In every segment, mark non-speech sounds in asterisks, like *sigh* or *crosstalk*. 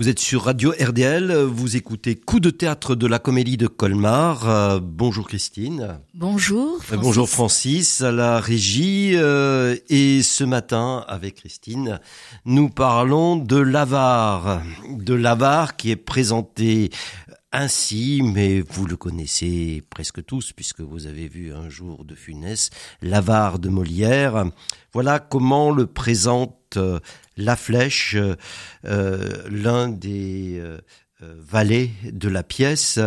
Vous êtes sur Radio RDL, vous écoutez Coup de théâtre de la comédie de Colmar. Euh, bonjour Christine. Bonjour. Euh. Bonjour Francis à la régie. Euh, et ce matin, avec Christine, nous parlons de l'avare. De l'avare qui est présenté ainsi, mais vous le connaissez presque tous puisque vous avez vu un jour de Funès, l'avare de Molière. Voilà comment le présente la Flèche, euh, l'un des euh, valets de la pièce,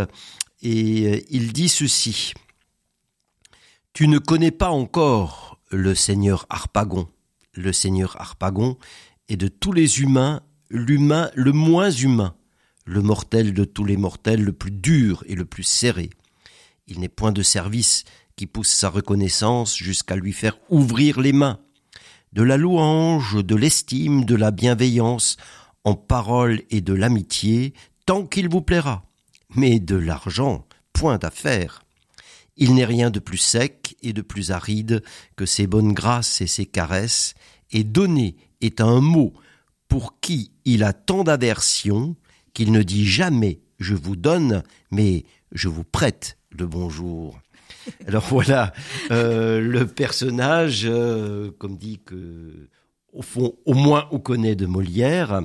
et il dit ceci. Tu ne connais pas encore le seigneur Harpagon. Le seigneur Harpagon est de tous les humains l'humain le moins humain, le mortel de tous les mortels, le plus dur et le plus serré. Il n'est point de service qui pousse sa reconnaissance jusqu'à lui faire ouvrir les mains de la louange, de l'estime, de la bienveillance, en parole et de l'amitié, tant qu'il vous plaira. Mais de l'argent, point d'affaire. Il n'est rien de plus sec et de plus aride que ses bonnes grâces et ses caresses, et donner est un mot pour qui il a tant d'aversion qu'il ne dit jamais je vous donne, mais je vous prête le bonjour. *laughs* Alors voilà, euh, le personnage, euh, comme dit que au fond, au moins on connaît de Molière.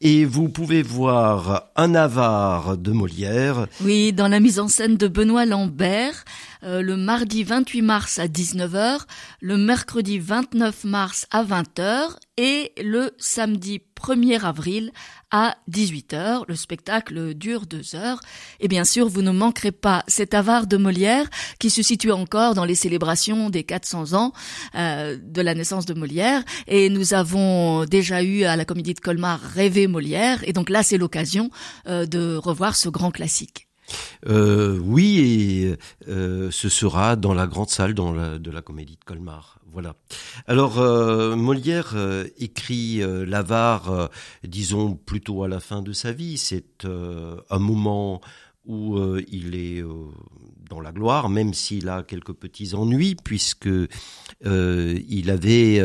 Et vous pouvez voir un avare de Molière. Oui, dans la mise en scène de Benoît Lambert, euh, le mardi 28 mars à 19h, le mercredi 29 mars à 20h et le samedi 1er avril à 18h. Le spectacle dure deux heures. Et bien sûr, vous ne manquerez pas cet avare de Molière qui se situe encore dans les célébrations des 400 ans euh, de la naissance de Molière. Et nous avons déjà eu à la Comédie de Colmar rêvé Molière. Et donc là, c'est l'occasion euh, de revoir ce grand classique. Euh, oui, et euh, ce sera dans la grande salle de la Comédie de Colmar. Voilà. Alors euh, Molière euh, écrit euh, l'avare, disons plutôt à la fin de sa vie. C'est un moment où il est dans la gloire, même s'il a quelques petits ennuis, puisque il avait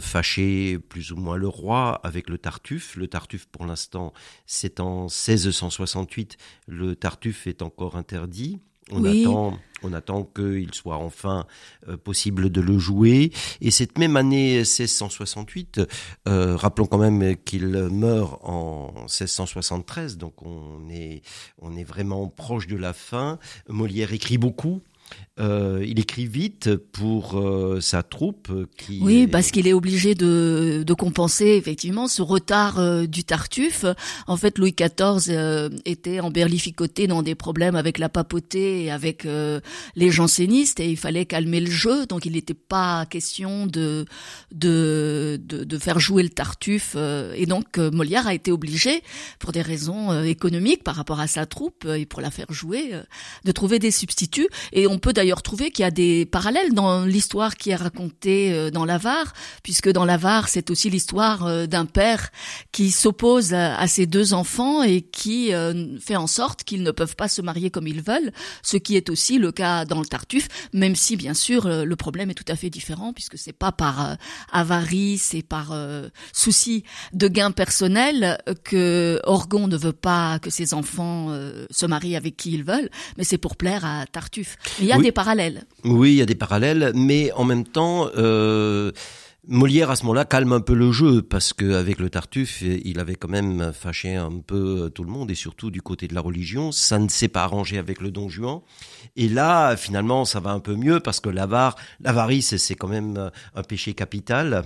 fâché plus ou moins le roi avec le Tartuffe. Le Tartuffe, pour l'instant, c'est en 1668. Le Tartuffe est encore interdit. On oui. attend, on attend qu'il soit enfin euh, possible de le jouer. Et cette même année 1668, euh, rappelons quand même qu'il meurt en 1673, donc on est, on est vraiment proche de la fin. Molière écrit beaucoup. Euh, il écrit vite pour euh, sa troupe qui oui est... parce qu'il est obligé de, de compenser effectivement ce retard euh, du Tartuffe. En fait Louis XIV était emberlificoté dans des problèmes avec la papauté et avec les jansénistes et il fallait calmer le jeu. Donc il n'était pas question de de, de de, faire jouer le Tartuffe et donc Molière a été obligé pour des raisons économiques par rapport à sa troupe et pour la faire jouer de trouver des substituts. Et on peut d'ailleurs trouver qu'il y a des parallèles dans l'histoire qui est racontée euh, dans l'Avare, puisque dans l'Avare, c'est aussi l'histoire euh, d'un père qui s'oppose à, ses deux enfants et qui euh, fait en sorte qu'ils ne peuvent pas se marier comme ils veulent, ce qui est aussi le cas dans le Tartuffe, même si bien sûr le problème est tout à fait différent, puisque c'est pas par avarice c'est par souci de gain personnel que Orgon ne veut pas que ses enfants se marient avec qui ils veulent, mais c'est pour plaire à Tartuffe. Y a oui. des parallèles. Oui, il y a des parallèles, mais en même temps, euh, Molière à ce moment-là calme un peu le jeu parce qu'avec le Tartuffe, il avait quand même fâché un peu tout le monde et surtout du côté de la religion. Ça ne s'est pas arrangé avec le Don Juan. Et là, finalement, ça va un peu mieux parce que l'avare, l'avarice, c'est quand même un péché capital.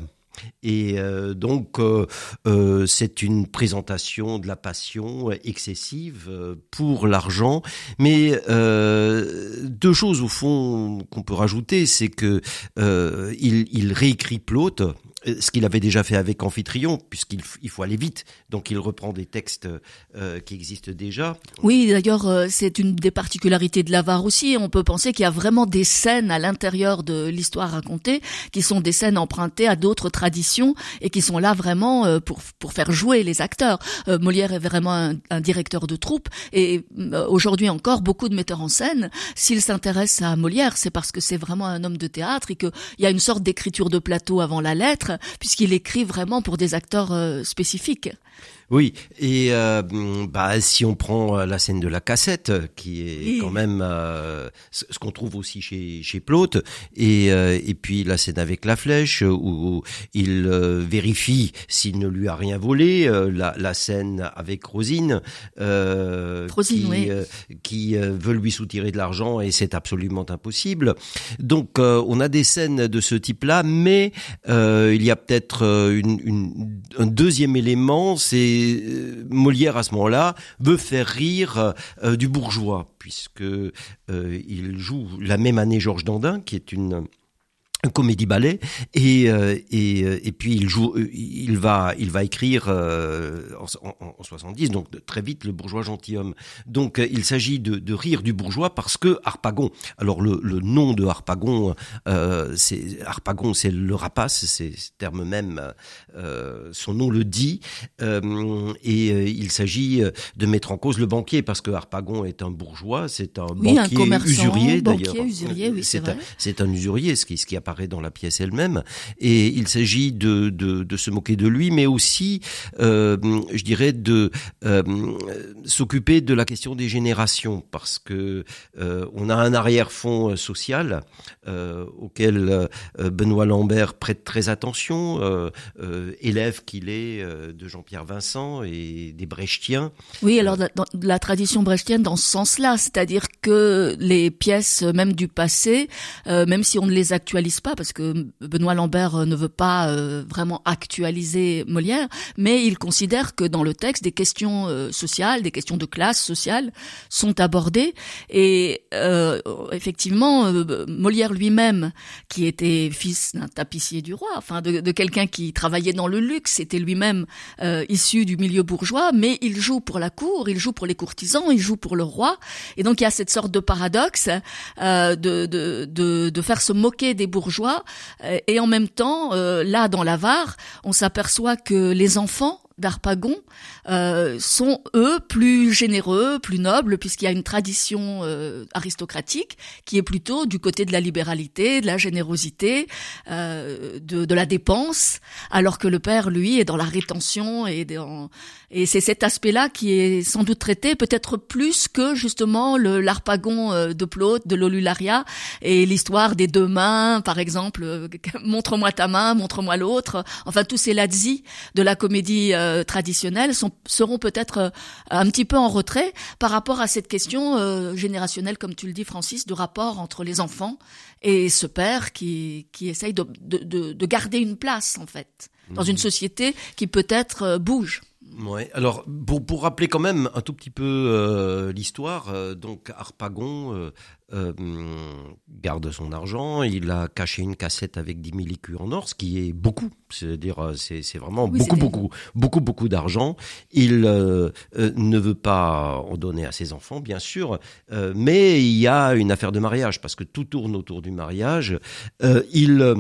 Et euh, donc, euh, euh, c'est une présentation de la passion excessive pour l'argent. Mais deux choses au fond qu'on peut rajouter, c'est que il, il réécrit Plaute ce qu'il avait déjà fait avec Amphitryon, puisqu'il il faut aller vite, donc il reprend des textes euh, qui existent déjà. Oui, d'ailleurs, euh, c'est une des particularités de l'avare aussi. On peut penser qu'il y a vraiment des scènes à l'intérieur de l'histoire racontée qui sont des scènes empruntées à d'autres traditions et qui sont là vraiment euh, pour pour faire jouer les acteurs. Euh, Molière est vraiment un, un, directeur de troupe et euh, aujourd'hui encore, beaucoup de metteurs en scène, s'ils s'intéressent à Molière, c'est parce que c'est vraiment un homme de théâtre et qu'il y a une sorte d'écriture de plateau avant la lettre puisqu'il écrit vraiment pour des acteurs euh, spécifiques. Oui, et euh, bah, si on prend euh, la scène de la cassette, qui est quand même euh, ce qu'on trouve aussi chez chez Plaute, et et puis la scène avec la flèche où, il vérifie s'il ne lui a rien volé, la, la scène avec Rosine, Rosine qui, qui veut lui soutirer de l'argent et c'est absolument impossible. Donc on a des scènes de ce type-là, mais il y a peut-être une, une, un deuxième élément, c'est euh, Molière à ce moment-là veut faire rire euh, du bourgeois puisque euh, il joue la même année Georges Dandin qui est une un comédie ballet et, euh, et, euh, et puis il joue euh, il va il va écrire en, en, en, 70 donc très vite le bourgeois gentilhomme. Donc il s'agit de, de, rire du bourgeois parce que Harpagon alors le, le nom de Harpagon c'est Harpagon c'est le rapace c'est ce terme même son nom le dit et il s'agit de mettre en cause le banquier parce que Harpagon est un bourgeois c'est un banquier usurier d'ailleurs. c'est un, un usurier ce qui ce qui apparaît dans la pièce elle-même. Et il s'agit de, de, se moquer de lui, mais aussi, euh, je dirais, de euh, s'occuper de la question des générations, parce que euh, on a un arrière-fond social auquel Benoît Lambert prête très attention, élève qu'il est de Jean-Pierre Vincent et des Brechtiens. Oui, alors dans la tradition brechtienne dans ce sens-là, c'est-à-dire que les pièces même du passé, même si on ne les actualise pas parce que Benoît Lambert euh, ne veut pas euh, vraiment actualiser Molière, mais il considère que dans le texte des questions euh, sociales, des questions de classe sociale sont abordées. Et effectivement Molière lui-même, qui était fils d'un tapissier du roi, enfin de, de quelqu'un qui travaillait dans le luxe, était lui-même issu du milieu bourgeois, mais il joue pour la cour, il joue pour les courtisans, il joue pour le roi, et donc il y a cette sorte de paradoxe de, de, de, de faire se moquer des bourgeois euh, et en même temps, euh, là dans l'Avare, on s'aperçoit que les enfants d'Arpagon euh, sont eux plus généreux, plus nobles, puisqu'il y a une tradition euh, aristocratique qui est plutôt du côté de la libéralité, de la générosité, euh, de, de, la dépense, alors que le père, lui, est dans la rétention et et c'est cet aspect-là qui est sans doute traité peut-être plus que justement le l'Arpagon euh, de Plaute, de l'Olularia et l'histoire des deux mains, par exemple, *laughs* montre-moi ta main, montre-moi l'autre. Enfin, tous ces lazzi de la comédie euh, traditionnelles sont, seront peut-être euh, un petit peu en retrait par rapport à cette question euh, générationnelle, comme tu le dis, Francis, de rapport entre les enfants et ce père qui, qui essaye de, de, de garder une place, en fait, dans une mmh. société qui peut-être bouge. Ouais. Alors pour, pour rappeler quand même un tout petit peu euh, l'histoire, euh, donc Harpagon euh, euh, garde son argent, il a caché une cassette avec 10 000 écus en or, ce qui est beaucoup, c'est-à-dire c'est, c'est vraiment beaucoup, beaucoup, beaucoup, beaucoup d'argent. Il ne veut pas en donner à ses enfants, bien sûr, mais il y a une affaire de mariage parce que tout tourne autour du mariage. il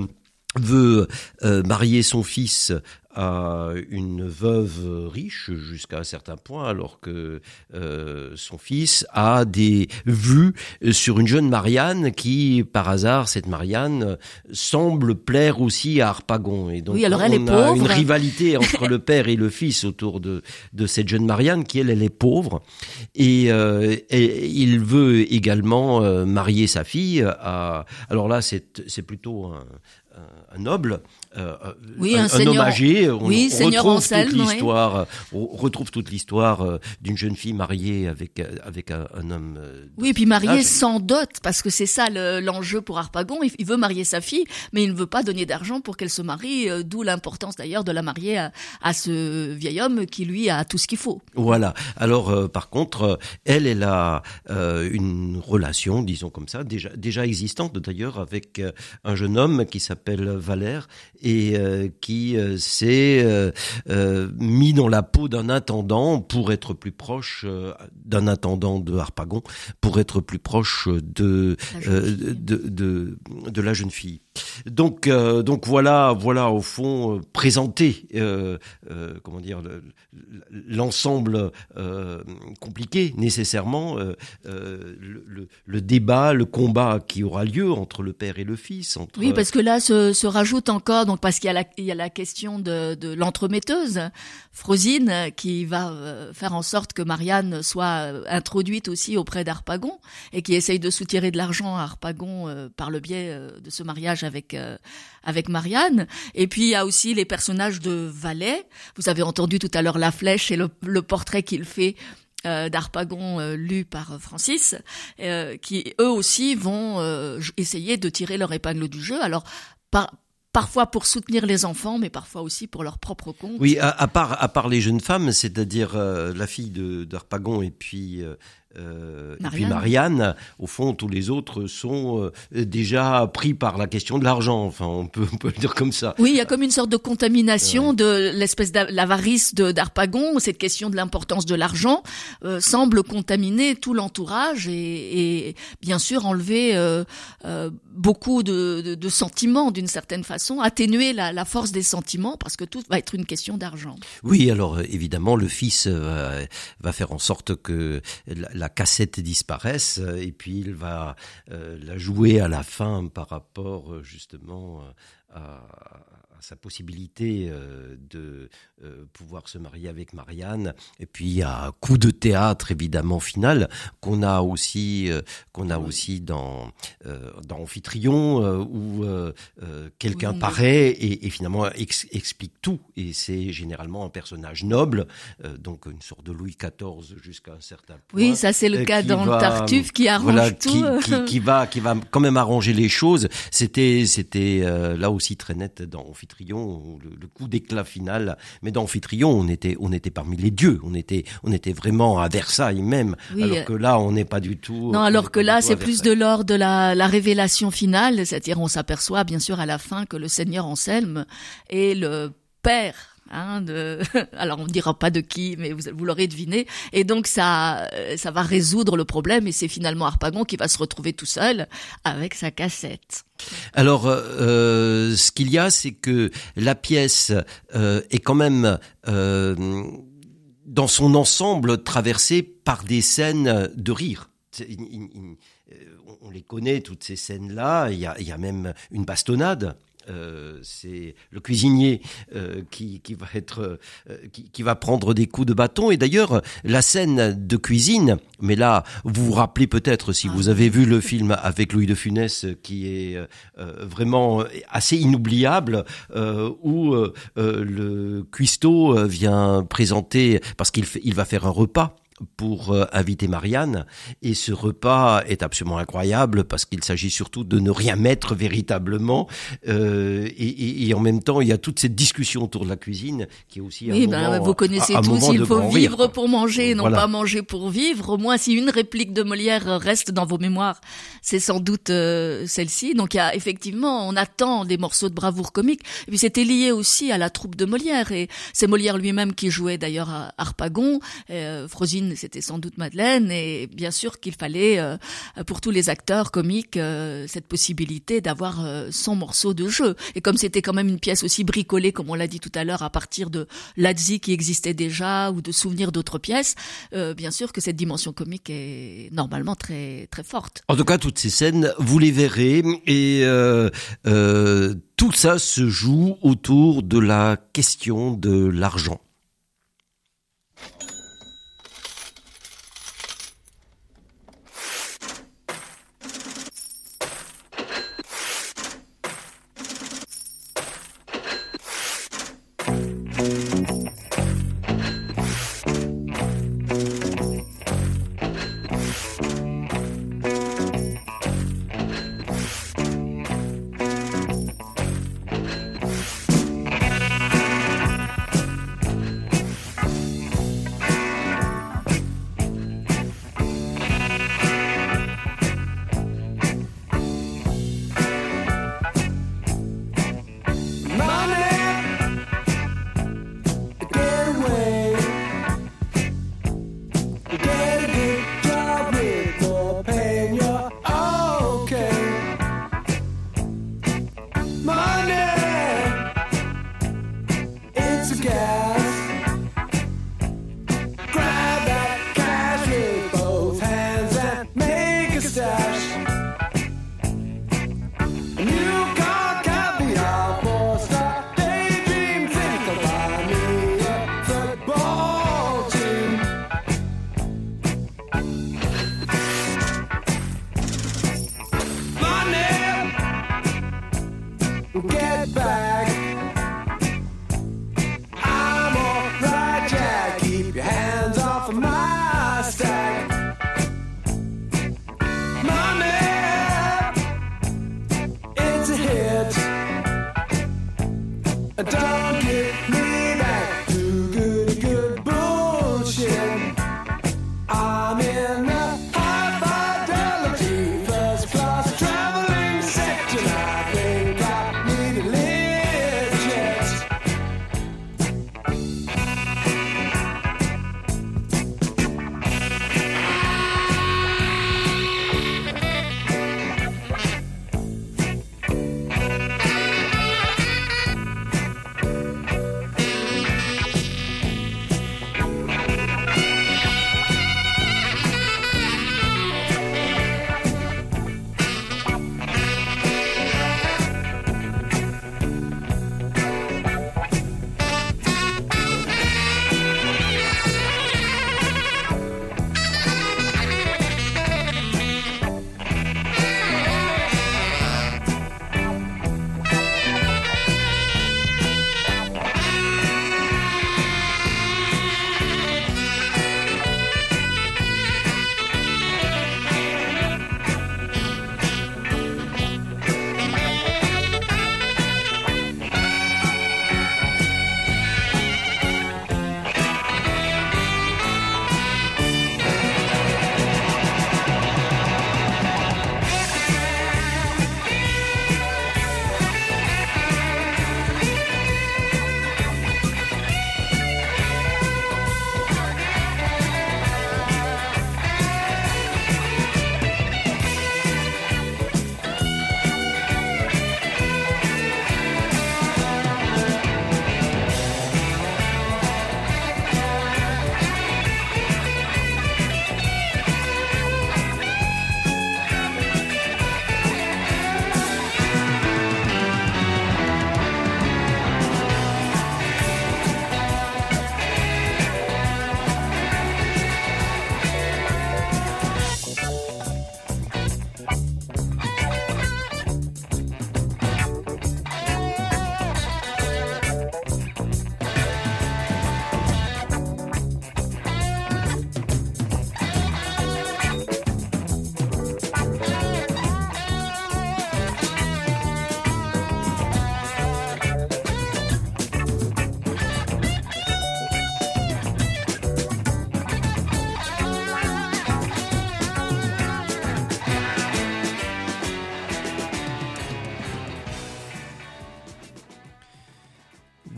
veut marier son fils à une veuve riche jusqu'à un certain point, alors que euh, son fils a des vues sur une jeune Marianne qui, par hasard, cette Marianne semble plaire aussi à Harpagon. Et donc, oui, alors elle on est a pauvre. une rivalité entre le père et le fils autour de, de cette jeune Marianne qui, elle, elle est pauvre. Et, euh, et il veut également euh, marier sa fille à... Alors là, c'est plutôt un, un noble, euh, oui, un, un, seigneur, homme âgé. On, oui, on seigneur retrouve Anselme, toute l'histoire. On retrouve toute l'histoire euh, d'une jeune fille mariée avec euh, avec un, un homme. Oui, et puis mariée sans dot, parce que c'est ça l'enjeu pour Harpagon. Il, il, veut marier sa fille, mais il ne veut pas donner d'argent pour qu'elle se marie. D'où l'importance d'ailleurs de la marier à, à, ce vieil homme qui lui a tout ce qu'il faut. Voilà. Alors, par contre, elle, elle a une relation, disons comme ça, déjà déjà existante d'ailleurs avec un jeune homme qui s'appelle Valère et euh, qui euh, s'est euh, mis dans la peau d'un intendant pour être plus proche d'un intendant de Harpagon, pour être plus proche de, de, de, de, la jeune fille. Donc, euh, donc voilà, voilà au fond euh, présenter, euh, comment dire, l'ensemble compliqué nécessairement, le, débat, le combat qui aura lieu entre le père et le fils. Entre... Oui, parce que là se, se rajoute encore, donc parce qu'il y a la, y a la question de, de l'entremetteuse, Frosine, qui va faire en sorte que Marianne soit introduite aussi auprès d'Arpagon et qui essaye de soutirer de l'argent à Harpagon par le biais de ce mariage avec euh, avec Marianne. Et puis il y a aussi les personnages de Valais. Vous avez entendu tout à l'heure la flèche et le, portrait qu'il fait euh, d'Arpagon euh, lu par Francis, qui eux aussi vont essayer de tirer leur épingle du jeu. Alors parfois pour soutenir les enfants, mais parfois aussi pour leur propre compte. Oui, à, part à part les jeunes femmes, c'est-à-dire la fille d'Arpagon et puis euh, et puis Marianne, au fond, tous les autres sont euh, déjà pris par la question de l'argent. Enfin, on peut, on peut le dire comme ça. Oui, il y a comme une sorte de contamination de l'espèce d'avarice d'Arpagon. Cette question de l'importance de l'argent euh, semble contaminer tout l'entourage et, et, bien sûr enlever beaucoup de, de, de sentiments d'une certaine façon, atténuer la, la, force des sentiments parce que tout va être une question d'argent. Oui, alors évidemment, le fils va faire en sorte que la, cassette disparaisse euh, et puis il va euh, la jouer à la fin par rapport euh, justement à, sa possibilité euh, de euh, pouvoir se marier avec Marianne. Et puis un coup de théâtre évidemment final qu'on a aussi euh, qu'on a aussi dans dans Amphitryon où quelqu'un paraît et, et finalement explique tout. Et c'est généralement un personnage noble, donc une sorte de Louis XIV jusqu'à un certain point. Oui, ça c'est le cas dans Tartuffe qui arrange tout. Qui, qui, qui, va qui va quand même arranger les choses. C'était c'était là aussi très net dans Amphitryon le, coup d'éclat final. Mais dans Amphitryon, on était, on était parmi les dieux. On était, on était vraiment à Versailles même. alors que là, on n'est pas du tout. Non, alors que là, c'est plus de l'ordre de la, la révélation finale. C'est-à-dire, on s'aperçoit bien sûr à la fin que le Seigneur Anselme est le père Hein, de... *laughs* Alors on ne dira pas de qui, mais vous, vous l'aurez deviné. Et donc ça, ça va résoudre le problème. Et c'est finalement Harpagon qui va se retrouver tout seul avec sa cassette. Alors, euh, ce qu'il y a, c'est que la pièce euh, est quand même euh, dans son ensemble traversée par des scènes de rire. On les connaît toutes ces scènes-là. Il y a même une bastonnade euh, c'est le cuisinier euh, qui, qui, va être euh, qui, qui, va prendre des coups de bâton. Et d'ailleurs la scène de cuisine mais là vous vous rappelez peut-être si vous avez vu le film avec Louis de Funès qui est vraiment assez inoubliable où le cuistot vient présenter parce qu'il il va faire un repas pour euh, inviter Marianne. Et ce repas est absolument incroyable parce qu'il s'agit surtout de ne rien mettre véritablement. Euh, et, et, en même temps, il y a toute cette discussion autour de la cuisine qui est aussi oui, ben, vous connaissez tous, il faut vivre pour manger, non pas manger pour vivre. Au moins, si une réplique de Molière reste dans vos mémoires, c'est sans doute euh, celle-ci. Donc, il y a effectivement, on attend des morceaux de bravoure comique. Et puis, c'était lié aussi à la troupe de Molière. Et c'est Molière lui-même qui jouait d'ailleurs à Harpagon. Euh, Frosine c'était sans doute Madeleine, et bien sûr qu'il fallait, euh, pour tous les acteurs comiques, euh, cette possibilité d'avoir euh, son morceau de jeu. Et comme c'était quand même une pièce aussi bricolée, comme on l'a dit tout à l'heure, à partir de Lazzi qui existait déjà, ou de souvenirs d'autres pièces, bien sûr que cette dimension comique est normalement très très forte. En tout cas, toutes ces scènes, vous les verrez, et tout ça se joue autour de la question de l'argent.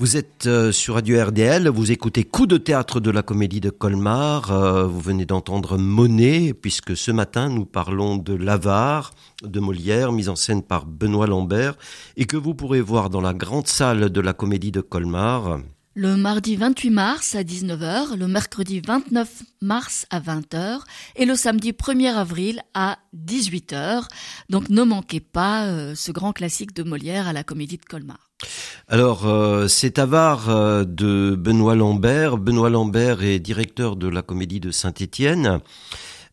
Vous êtes euh, sur Radio RDL, vous écoutez Coup de théâtre de la comédie de Colmar, euh, vous venez d'entendre Monet, puisque ce matin nous parlons de L'Avare de Molière, mise en scène par Benoît Lambert, et que vous pourrez voir dans la grande salle de la comédie de Colmar. Le mardi 28 mars à 19h, le mercredi 29 mars à 20h et le samedi 1er avril à 18h. Donc ne manquez pas euh, ce grand classique de Molière à la comédie de Colmar. Alors, euh, c'est Avare euh, de Benoît Lambert. Benoît Lambert est directeur de la comédie de Saint-Étienne.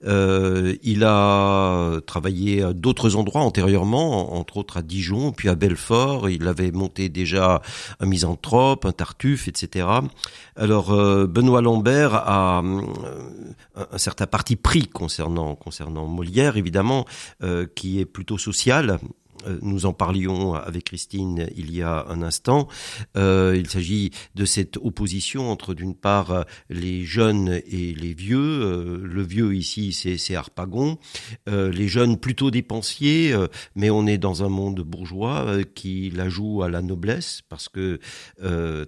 Euh, il a travaillé à d'autres endroits antérieurement, entre autres à Dijon, puis à Belfort. Il avait monté déjà un misanthrope, un tartuffe, etc. Alors Benoît Lambert a un certain parti pris concernant concernant Molière, évidemment, qui est plutôt social. Euh, nous en parlions avec Christine il y a un instant. Euh, il s'agit de cette opposition entre d'une part les jeunes et les vieux. Euh, le vieux ici, c'est Harpagon. les jeunes plutôt dépensiers, mais on est dans un monde bourgeois qui la joue à la noblesse parce que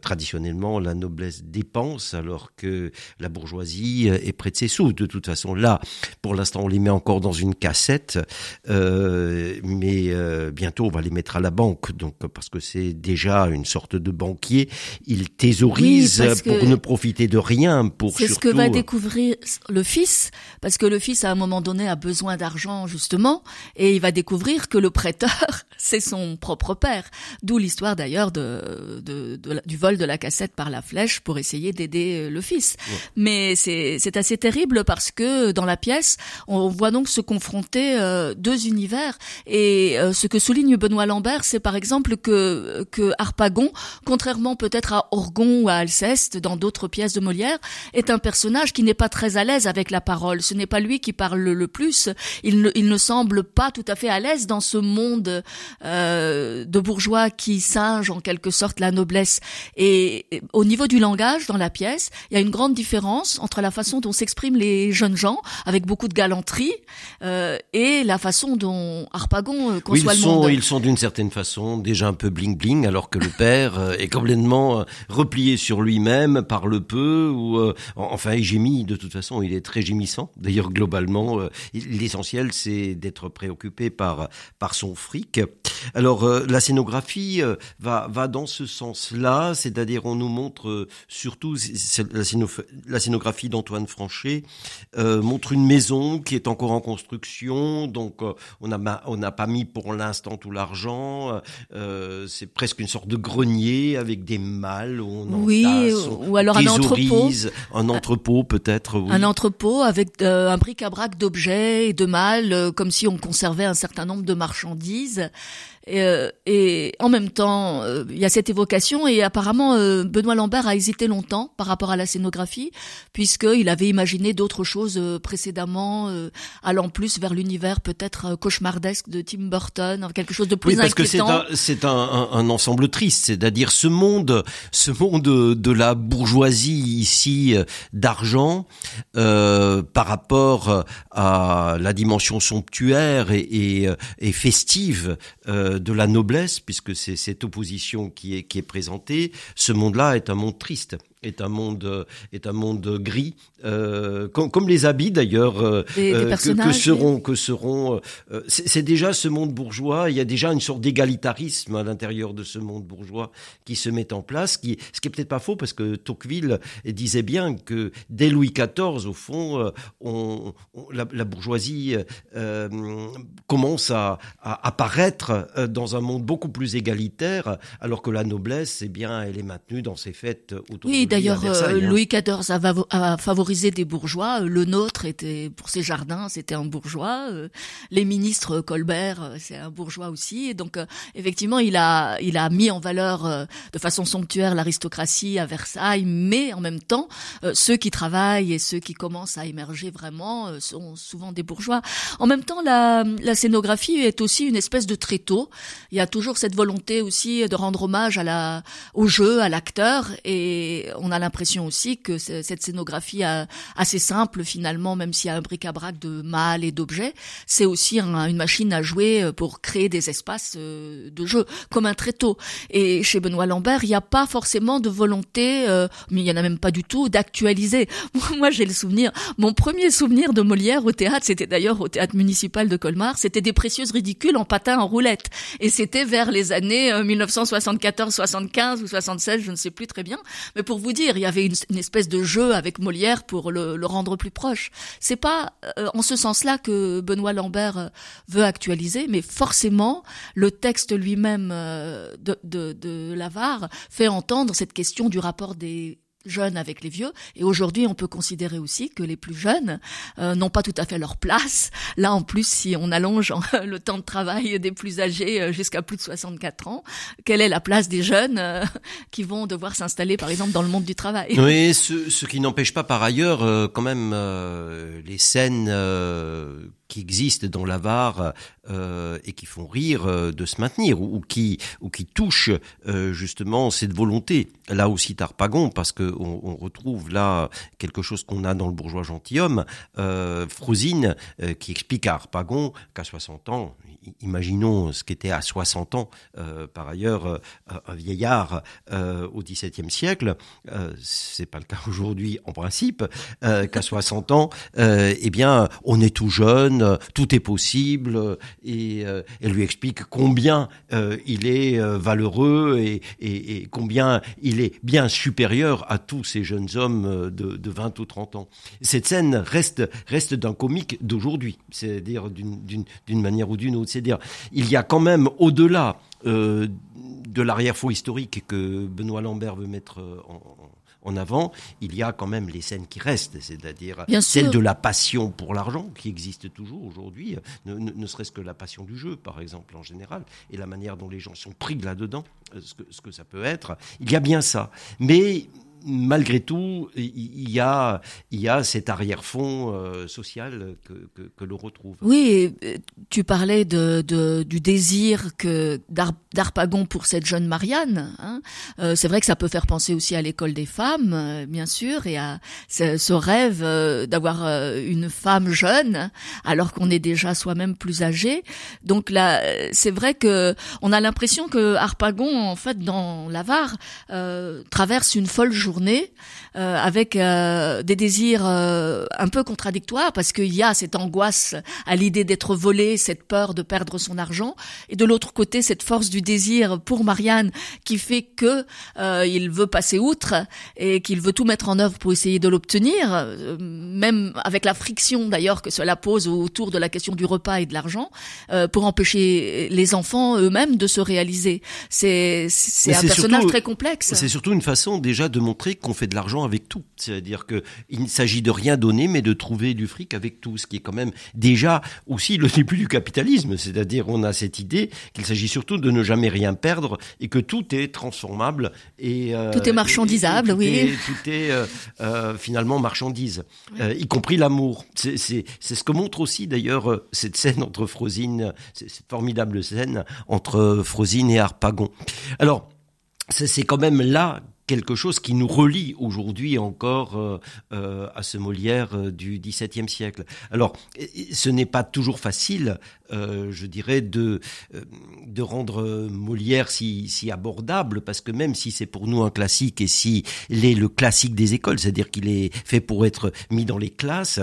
traditionnellement la noblesse dépense alors que la bourgeoisie est près de ses sous. De toute façon, là, pour l'instant, on les met encore dans une cassette, mais euh, bientôt on va les mettre à la banque, donc parce que c'est déjà une sorte de banquier. Il thésaurise pour ne profiter de rien. Pour c'est ce que va découvrir le fils, parce que le fils à un moment donné a besoin d'argent justement, et il va découvrir que le prêteur *laughs* c'est son propre père. D'où l'histoire d'ailleurs de, de, du vol de la cassette par la flèche pour essayer d'aider le fils. Mais c'est c'est assez terrible parce que dans la pièce on voit donc se confronter euh, deux univers et euh, ce que que souligne Benoît Lambert, c'est par exemple que, que Harpagon, contrairement peut-être à Orgon ou à Alceste, dans d'autres pièces de Molière, est un personnage qui n'est pas très à l'aise avec la parole. Ce n'est pas lui qui parle le plus. Il ne, il ne semble pas tout à fait à l'aise dans ce monde euh, de bourgeois qui singe en quelque sorte la noblesse. Et, et au niveau du langage, dans la pièce, il y a une grande différence entre la façon dont s'expriment les jeunes gens, avec beaucoup de galanterie, euh, et la façon dont Harpagon euh, conçoit oui, ils monde. Sont, ils sont d'une certaine façon déjà un peu bling bling, alors que le *laughs* père euh, est complètement euh, replié sur lui-même, parle peu, ou euh, enfin il gémit. De toute façon, il est très gémissant. D'ailleurs, globalement, euh, l'essentiel c'est d'être préoccupé par par son fric. Alors euh, la scénographie euh, va va dans ce sens-là, c'est-à-dire on nous montre surtout la, la, scénographie d'Antoine Franchet euh, montre une maison qui est encore en construction, donc euh, on a on n'a pas mis pour l'instant tout l'argent. Euh, c'est presque une sorte de grenier avec des malles où on oui, entasse, ou alors un entrepôt, un entrepôt peut-être. Oui. Un entrepôt avec euh, un bric-à-brac d'objets et de malles, euh, comme si on conservait un certain nombre de marchandises. Et, euh, et, en même temps, euh, il y a cette évocation et apparemment euh, Benoît Lambert a hésité longtemps par rapport à la scénographie puisqu'il avait imaginé d'autres choses euh, précédemment, euh, allant plus vers l'univers peut-être euh, cauchemardesque de Tim Burton, quelque chose de plus oui, parce inquiétant. que c'est un, un, un, ensemble triste, c'est-à-dire ce monde, ce monde de la bourgeoisie ici d'argent par rapport à la dimension somptuaire et, et, et festive de la noblesse, puisque c'est cette opposition qui est, présentée, ce monde-là est un monde triste est un monde est un monde gris euh, comme, comme, les habits d'ailleurs euh, que, que, seront que seront euh, c'est déjà ce monde bourgeois il y a déjà une sorte d'égalitarisme à l'intérieur de ce monde bourgeois qui se met en place qui ce qui est peut-être pas faux parce que Tocqueville disait bien que dès Louis XIV au fond on, on la, la, bourgeoisie euh, commence à, à, apparaître dans un monde beaucoup plus égalitaire alors que la noblesse eh bien elle est maintenue dans ses fêtes autour oui, de D'ailleurs, euh, Louis XIV a, a, favorisé des bourgeois. Le nôtre était pour ses jardins, c'était un bourgeois. Euh, les ministres Colbert, c'est un bourgeois aussi. Et donc, euh, effectivement, il a, il a mis en valeur de façon somptuaire l'aristocratie à Versailles, mais en même temps, ceux qui travaillent et ceux qui commencent à émerger vraiment sont souvent des bourgeois. En même temps, la, la scénographie est aussi une espèce de tréteau. Il y a toujours cette volonté aussi de rendre hommage à la, au jeu, à l'acteur, et on a l'impression aussi que cette scénographie assez simple finalement, même s'il y a un bric-à-brac de mâles et d'objets, c'est aussi un, une machine à jouer euh, pour créer des espaces euh, de jeu, comme un tréteau. Et chez Benoît Lambert, il n'y a pas forcément de volonté, euh, mais il y en a même pas du tout, d'actualiser. *laughs* Moi, j'ai le souvenir, mon premier souvenir de Molière au théâtre, c'était d'ailleurs au théâtre municipal de Colmar, c'était des précieuses ridicules en patin en roulette. Et c'était vers les années 1974, 75 ou 76, je ne sais plus très bien. Mais pour dire, il y avait une, espèce de jeu avec Molière pour le, rendre plus proche. C'est pas euh, en ce sens-là que Benoît Lambert euh, veut actualiser, mais forcément, le texte lui-même euh, de, de, de Lavare fait entendre cette question du rapport des jeunes avec les vieux. Et aujourd'hui, on peut considérer aussi que les plus jeunes euh, n'ont pas tout à fait leur place. Là, en plus, si on allonge *laughs* le temps de travail des plus âgés euh, jusqu'à plus de 64 ans, quelle est la place des jeunes euh, qui vont devoir s'installer, par exemple, dans le monde du travail? Oui, ce, ce qui n'empêche pas par ailleurs euh, quand même les scènes qui existent dans l'avare euh, et qui font rire euh, de se maintenir ou, qui ou qui touchent euh, justement cette volonté. Là aussi Tarpagon parce que on, retrouve là quelque chose qu'on a dans le bourgeois gentilhomme, Frosine qui explique à Harpagon qu'à 60 ans, imaginons ce qu'était à 60 ans par ailleurs un vieillard au XVIIe siècle, c'est pas le cas aujourd'hui en principe, qu'à 60 ans, eh bien on est tout jeune tout est possible, et euh, elle lui explique combien euh, il est euh, valeureux et, combien il est bien supérieur à tous ces jeunes hommes de, de 20 ou 30 ans. Cette scène reste, reste d'un comique d'aujourd'hui, c'est-à-dire d'une manière ou d'une autre. C'est-à-dire, il y a quand même au-delà de l'arrière-faux historique que Benoît Lambert veut mettre en avant, il y a quand même les scènes qui restent, c'est-à-dire celle de la passion pour l'argent qui existe toujours aujourd'hui, ne, serait-ce que la passion du jeu, par exemple, en général, et la manière dont les gens sont pris là-dedans, euh, ce que, ce que ça peut être. Il y a bien ça. Mais malgré tout, il y a, il y a cet arrière-fond euh, social que, que, que, l'on retrouve. Oui, euh, tu parlais de, de du désir que d'Arpagon pour cette jeune Marianne. Hein. Euh, c'est vrai que ça peut faire penser aussi à l'école des femmes, bien sûr, et à ce, ce rêve d'avoir une femme jeune, alors qu'on est déjà soi-même plus âgé. Donc là, c'est vrai que on a l'impression que Harpagon, en fait, dans l'Avare, traverse une folle journée journée euh, avec euh, des désirs euh, un peu contradictoires parce qu'il y a cette angoisse à l'idée d'être volé, cette peur de perdre son argent, et de l'autre côté cette force du désir pour Marianne qui fait que il veut passer outre et qu'il veut tout mettre en œuvre pour essayer de l'obtenir, même avec la friction d'ailleurs que cela pose autour de la question du repas et de l'argent, pour empêcher les enfants eux-mêmes de se réaliser. C'est c'est un personnage très complexe. C'est surtout une façon déjà de montrer qu'on fait de l'argent avec tout. C'est-à-dire qu'il ne s'agit de rien donner, mais de trouver du fric avec tout, ce qui est quand même déjà aussi le début du capitalisme. C'est-à-dire on a cette idée qu'il s'agit surtout de ne jamais rien perdre et que tout est transformable et euh, tout est marchandisable, oui. tout est euh, euh, finalement marchandise, y compris l'amour. C'est ce que montre aussi d'ailleurs cette scène entre Frosine, cette formidable scène entre Frosine et Harpagon. Alors c'est quand même là quelque chose qui nous relie aujourd'hui encore euh, euh, à ce Molière euh, du XVIIe siècle. Alors, ce n'est pas toujours facile, je dirais, de de rendre Molière si, si abordable, parce que même si c'est pour nous un classique et si il est le classique des écoles, c'est-à-dire qu'il est fait pour être mis dans les classes,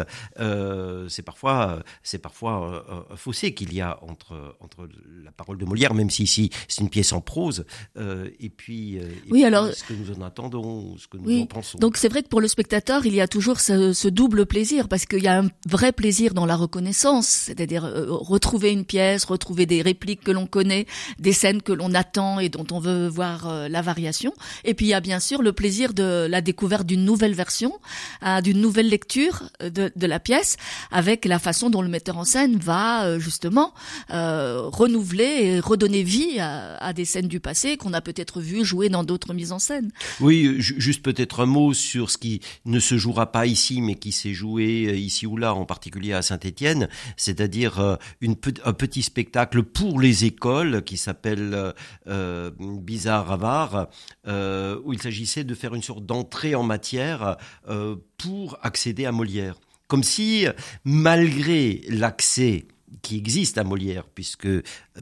c'est parfois c'est parfois un fossé qu'il y a entre entre la parole de Molière, même si ici c'est une pièce en prose, et puis, oui, alors ce que nous en attendons, ce que nous en pensons. Donc c'est vrai que pour le spectateur, il y a toujours ce, double plaisir, parce qu'il y a un vrai plaisir dans la reconnaissance, c'est-à-dire euh, retrouver une pièce, retrouver des répliques que l'on connaît, des scènes que l'on attend et dont on veut voir euh, la variation. Et puis il y a bien sûr le plaisir de la découverte d'une nouvelle version, hein, d'une nouvelle lecture de, de, la pièce, avec la façon dont le metteur en scène va euh, justement renouveler et redonner vie à, des scènes du passé qu'on a peut-être vues jouer dans d'autres mises en scène. Oui, juste peut-être un mot sur ce qui ne se jouera pas ici, mais qui s'est joué euh, ici ou là, en particulier à Saint-Étienne, c'est-à-dire euh, une, un petit spectacle pour les écoles qui s'appelle euh, Bizarre Avare, euh, où il s'agissait de faire une sorte d'entrée en matière euh, pour accéder à Molière. Comme si, malgré l'accès qui existe à Molière, puisque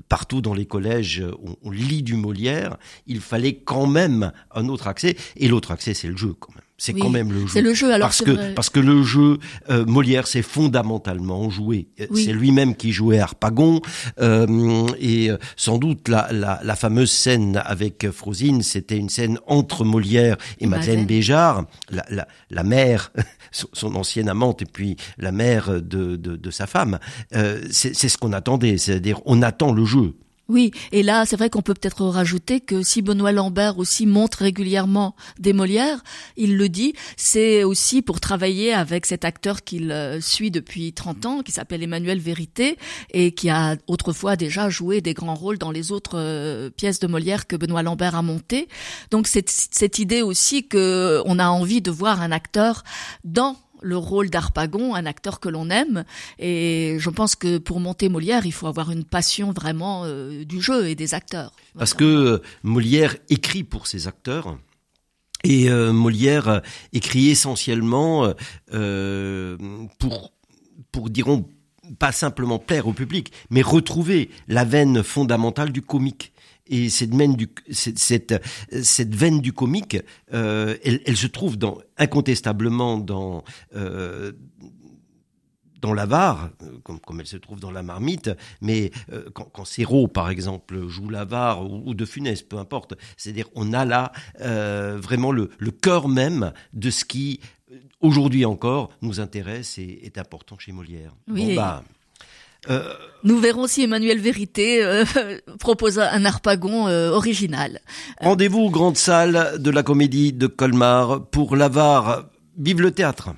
partout dans les collèges on, lit du Molière, il fallait quand même un autre accès, et l'autre accès c'est le jeu quand même. C'est quand même le jeu. C'est le jeu alors parce que parce que le jeu euh, Molière c'est fondamentalement joué. C'est lui-même qui jouait Harpagon euh, et euh, sans doute la, la, la, fameuse scène avec Frosine, c'était une scène entre Molière et, Madeleine, Béjart, la, la, la mère *laughs* son ancienne amante et puis la mère de, de, de sa femme. Euh, c'est ce qu'on attendait, c'est-à-dire on attend le jeu. Oui, et là, c'est vrai qu'on peut peut-être rajouter que si Benoît Lambert aussi montre régulièrement des Molières, il le dit, c'est aussi pour travailler avec cet acteur qu'il euh, suit depuis 30 ans, qui s'appelle Emmanuel Vérité, et qui a autrefois déjà joué des grands rôles dans les autres euh, pièces de Molière que Benoît Lambert a montées. Donc c'est cette idée aussi que on a envie de voir un acteur dans le rôle d'Arpagon, un acteur que l'on aime. Et je pense que pour monter Molière, il faut avoir une passion vraiment euh, du jeu et des acteurs. Parce que euh, Molière écrit pour ses acteurs. Et euh, Molière écrit essentiellement pour, pour dirons pas simplement plaire au public, mais retrouver la veine fondamentale du comique. Et cette veine du, cette, cette, veine du comique, euh, elle, elle, se trouve dans, incontestablement dans euh, dans l'avare, comme, comme elle se trouve dans la marmite, mais euh, quand, quand Serrault, par exemple, joue l'avare ou, ou, de Funès, peu importe, c'est-à-dire on a là euh, vraiment le, le cœur même de ce qui, aujourd'hui encore, nous intéresse et est important chez Molière. Oui. Bon, bah, Nous verrons si Emmanuel Vérité euh, *laughs* un arpagon euh, original. Rendez-vous aux grandes salles de la comédie de Colmar pour l'avare. Vive le théâtre